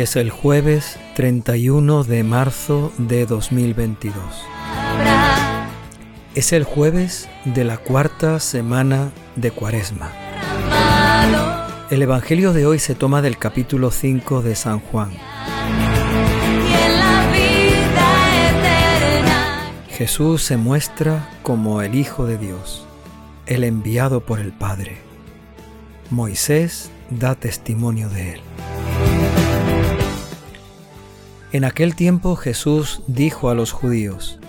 es el jueves 31 de marzo de 2022. Es el jueves de la cuarta semana de Cuaresma. El Evangelio de hoy se toma del capítulo 5 de San Juan. Jesús se muestra como el Hijo de Dios, el enviado por el Padre. Moisés da testimonio de él. En aquel tiempo Jesús dijo a los judíos,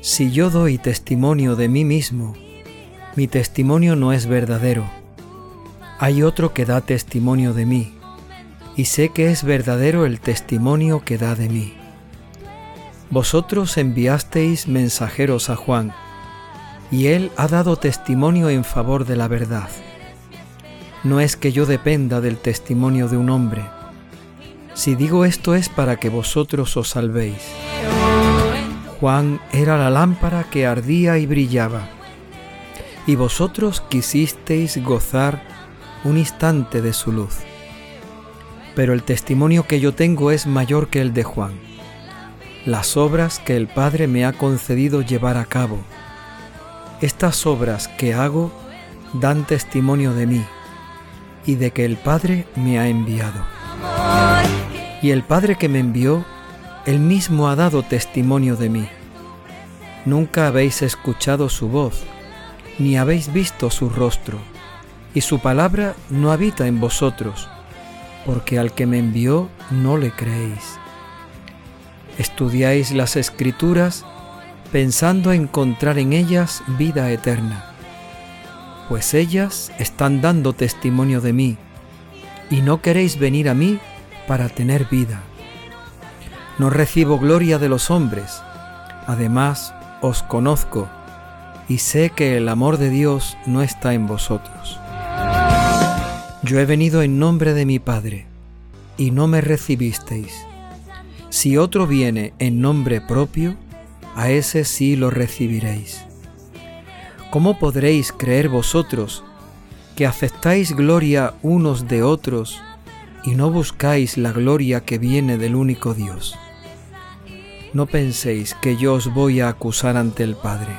Si yo doy testimonio de mí mismo, mi testimonio no es verdadero. Hay otro que da testimonio de mí, y sé que es verdadero el testimonio que da de mí. Vosotros enviasteis mensajeros a Juan, y él ha dado testimonio en favor de la verdad. No es que yo dependa del testimonio de un hombre, si digo esto es para que vosotros os salvéis. Juan era la lámpara que ardía y brillaba, y vosotros quisisteis gozar un instante de su luz. Pero el testimonio que yo tengo es mayor que el de Juan. Las obras que el Padre me ha concedido llevar a cabo. Estas obras que hago dan testimonio de mí y de que el Padre me ha enviado. Y el Padre que me envió, él mismo ha dado testimonio de mí. Nunca habéis escuchado su voz, ni habéis visto su rostro, y su palabra no habita en vosotros, porque al que me envió no le creéis. Estudiáis las escrituras pensando encontrar en ellas vida eterna, pues ellas están dando testimonio de mí, y no queréis venir a mí para tener vida. No recibo gloria de los hombres, además os conozco y sé que el amor de Dios no está en vosotros. Yo he venido en nombre de mi Padre, y no me recibisteis. Si otro viene en nombre propio, a ese sí lo recibiréis. ¿Cómo podréis creer vosotros que aceptáis gloria unos de otros y no buscáis la gloria que viene del único Dios. No penséis que yo os voy a acusar ante el Padre.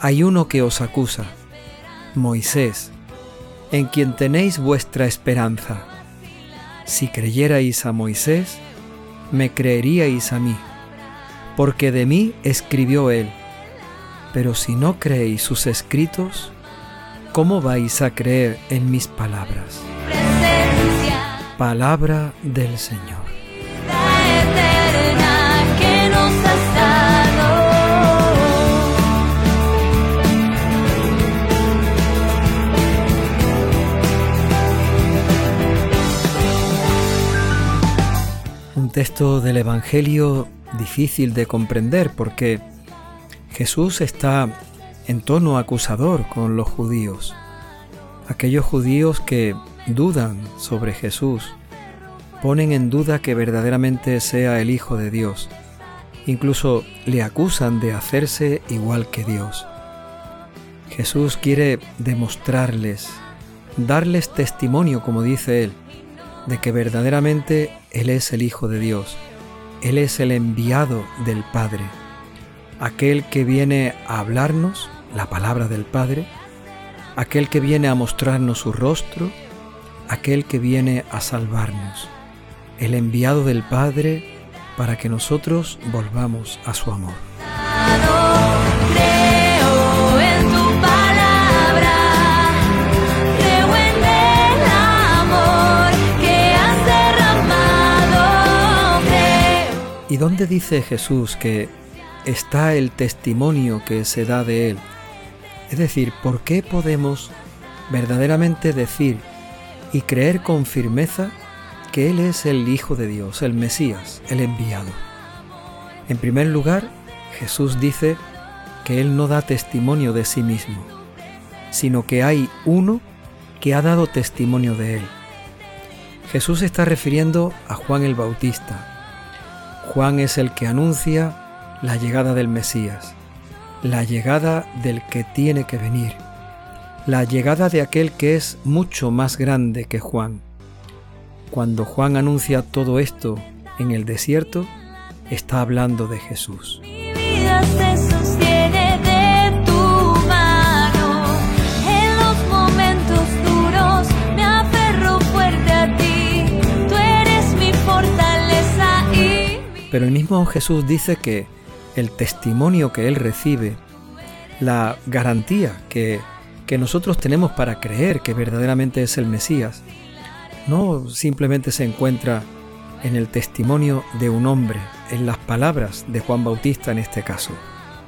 Hay uno que os acusa, Moisés, en quien tenéis vuestra esperanza. Si creyerais a Moisés, me creeríais a mí, porque de mí escribió él. Pero si no creéis sus escritos, ¿cómo vais a creer en mis palabras? Palabra del Señor. Un texto del Evangelio difícil de comprender porque Jesús está en tono acusador con los judíos, aquellos judíos que dudan sobre Jesús, ponen en duda que verdaderamente sea el Hijo de Dios, incluso le acusan de hacerse igual que Dios. Jesús quiere demostrarles, darles testimonio, como dice Él, de que verdaderamente Él es el Hijo de Dios, Él es el enviado del Padre, aquel que viene a hablarnos la palabra del Padre, aquel que viene a mostrarnos su rostro, aquel que viene a salvarnos, el enviado del Padre para que nosotros volvamos a su amor. ¿Y dónde dice Jesús que está el testimonio que se da de Él? Es decir, ¿por qué podemos verdaderamente decir y creer con firmeza que Él es el Hijo de Dios, el Mesías, el enviado. En primer lugar, Jesús dice que Él no da testimonio de sí mismo, sino que hay uno que ha dado testimonio de Él. Jesús está refiriendo a Juan el Bautista. Juan es el que anuncia la llegada del Mesías, la llegada del que tiene que venir la llegada de aquel que es mucho más grande que Juan. cuando Juan anuncia todo esto en el desierto, está hablando de Jesús. Pero el mismo Jesús dice que el testimonio que Él recibe, la garantía que, que nosotros tenemos para creer que verdaderamente es el Mesías, no simplemente se encuentra en el testimonio de un hombre, en las palabras de Juan Bautista en este caso,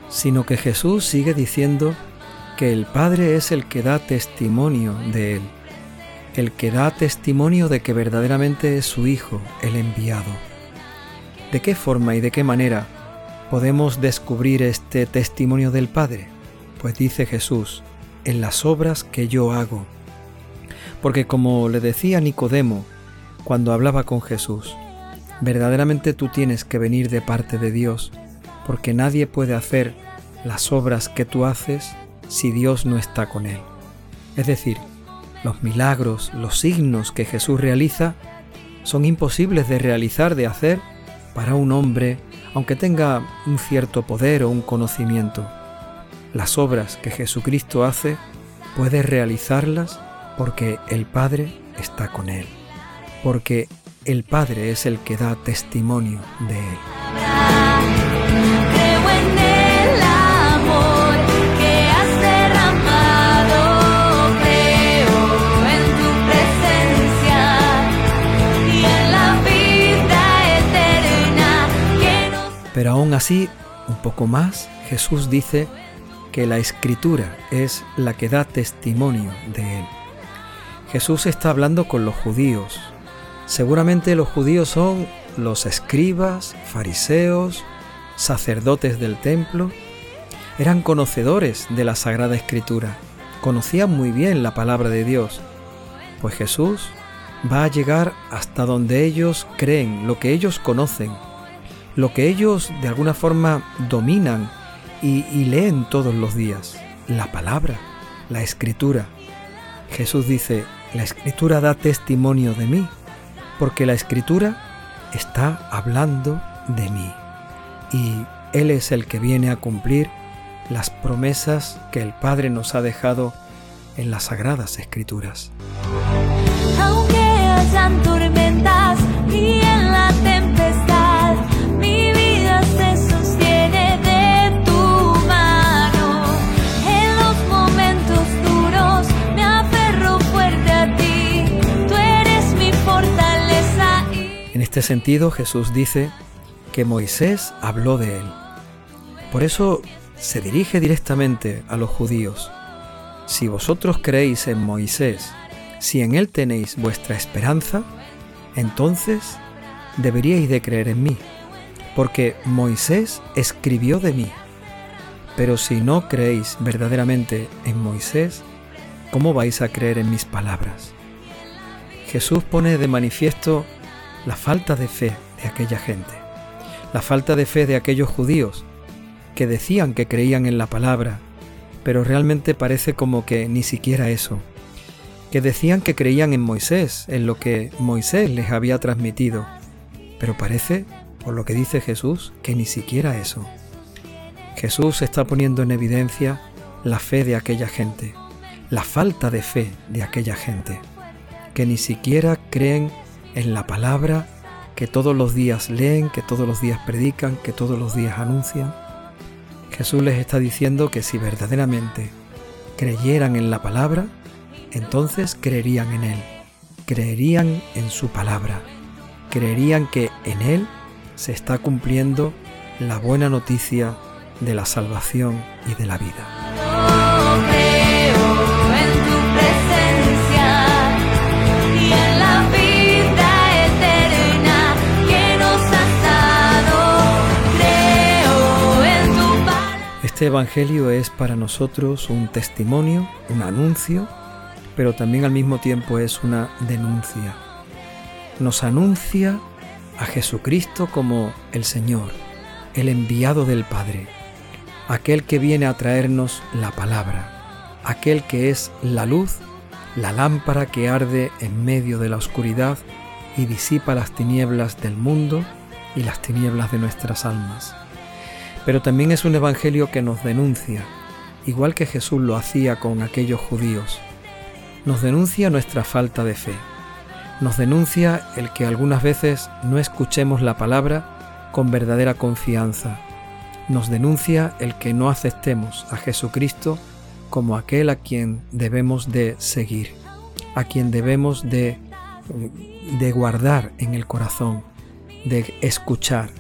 sino que Jesús sigue diciendo que el Padre es el que da testimonio de Él, el que da testimonio de que verdaderamente es su Hijo, el enviado. ¿De qué forma y de qué manera podemos descubrir este testimonio del Padre? Pues dice Jesús, en las obras que yo hago. Porque como le decía Nicodemo cuando hablaba con Jesús, verdaderamente tú tienes que venir de parte de Dios, porque nadie puede hacer las obras que tú haces si Dios no está con él. Es decir, los milagros, los signos que Jesús realiza son imposibles de realizar, de hacer, para un hombre, aunque tenga un cierto poder o un conocimiento. Las obras que Jesucristo hace puede realizarlas porque el Padre está con él, porque el Padre es el que da testimonio de él. Pero aún así, un poco más, Jesús dice que la escritura es la que da testimonio de Él. Jesús está hablando con los judíos. Seguramente los judíos son los escribas, fariseos, sacerdotes del templo. Eran conocedores de la Sagrada Escritura, conocían muy bien la palabra de Dios, pues Jesús va a llegar hasta donde ellos creen, lo que ellos conocen, lo que ellos de alguna forma dominan y, leen todos los días, la palabra, la escritura. Jesús dice, la escritura da testimonio de mí, porque la escritura está hablando de mí. Y Él es el que viene a cumplir las promesas que el Padre nos ha dejado en las sagradas escrituras. Aunque hayan tormentas este sentido Jesús dice que Moisés habló de él. Por eso se dirige directamente a los judíos. Si vosotros creéis en Moisés, si en él tenéis vuestra esperanza, entonces deberíais de creer en mí, porque Moisés escribió de mí. Pero si no creéis verdaderamente en Moisés, ¿cómo vais a creer en mis palabras? Jesús pone de manifiesto la falta de fe de aquella gente, la falta de fe de aquellos judíos que decían que creían en la palabra, pero realmente parece como que ni siquiera eso, que decían que creían en Moisés, en lo que Moisés les había transmitido, pero parece, por lo que dice Jesús, que ni siquiera eso. Jesús está poniendo en evidencia la fe de aquella gente, la falta de fe de aquella gente, que ni siquiera creen en la palabra que todos los días leen, que todos los días predican, que todos los días anuncian. Jesús les está diciendo que si verdaderamente creyeran en la palabra, entonces creerían en Él, creerían en su palabra, creerían que en Él se está cumpliendo la buena noticia de la salvación y de la vida. Este Evangelio es para nosotros un testimonio, un anuncio, pero también al mismo tiempo es una denuncia. Nos anuncia a Jesucristo como el Señor, el enviado del Padre, aquel que viene a traernos la palabra, aquel que es la luz, la lámpara que arde en medio de la oscuridad y disipa las tinieblas del mundo y las tinieblas de nuestras almas. Pero también es un Evangelio que nos denuncia, igual que Jesús lo hacía con aquellos judíos. Nos denuncia nuestra falta de fe. Nos denuncia el que algunas veces no escuchemos la palabra con verdadera confianza. Nos denuncia el que no aceptemos a Jesucristo como aquel a quien debemos de seguir, a quien debemos de, de guardar en el corazón, de escuchar,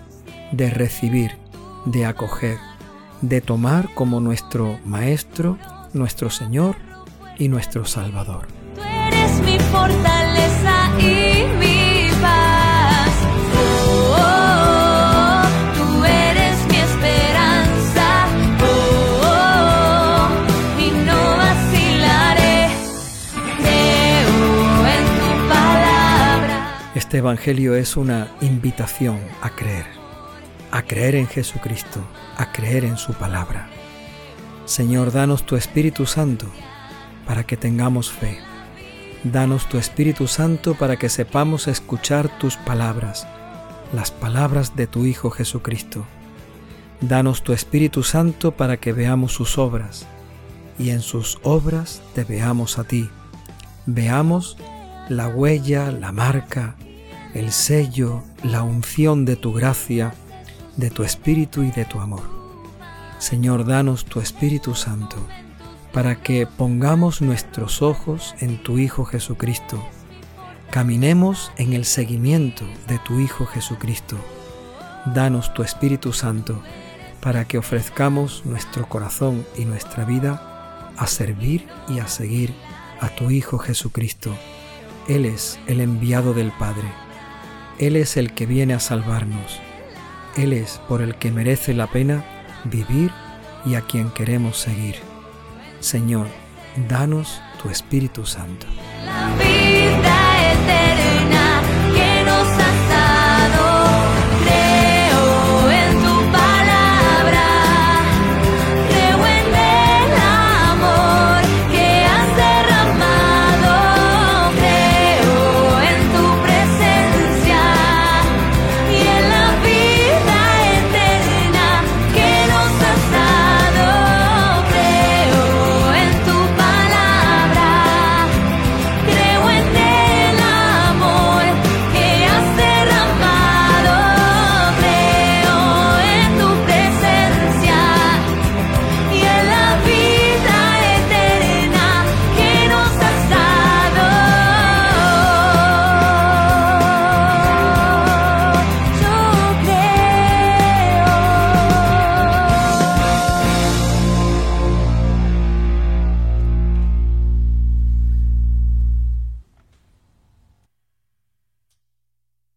de recibir, de acoger, de tomar como nuestro Maestro, nuestro Señor y nuestro Salvador. Tú eres mi fortaleza y mi paz. Oh, oh, oh, tú eres mi esperanza. Oh, oh, oh, y no vacilaré. Creo en tu palabra. Este Evangelio es una invitación a creer, a creer en Jesucristo, a creer en su palabra. Señor, danos tu Espíritu Santo para que tengamos fe. Danos tu Espíritu Santo para que sepamos escuchar tus palabras, las palabras de tu Hijo Jesucristo. Danos tu Espíritu Santo para que veamos sus obras y en sus obras te veamos a ti. Veamos la huella, la marca, el sello, la unción de tu gracia, de tu Espíritu y de tu amor. Señor, danos tu Espíritu Santo para que pongamos nuestros ojos en tu Hijo Jesucristo. Caminemos en el seguimiento de tu Hijo Jesucristo. Danos tu Espíritu Santo para que ofrezcamos nuestro corazón y nuestra vida a servir y a seguir a tu Hijo Jesucristo. Él es el enviado del Padre. Él es el que viene a salvarnos. Él es por el que merece la pena vivir y a quien queremos seguir. Señor, danos tu Espíritu Santo.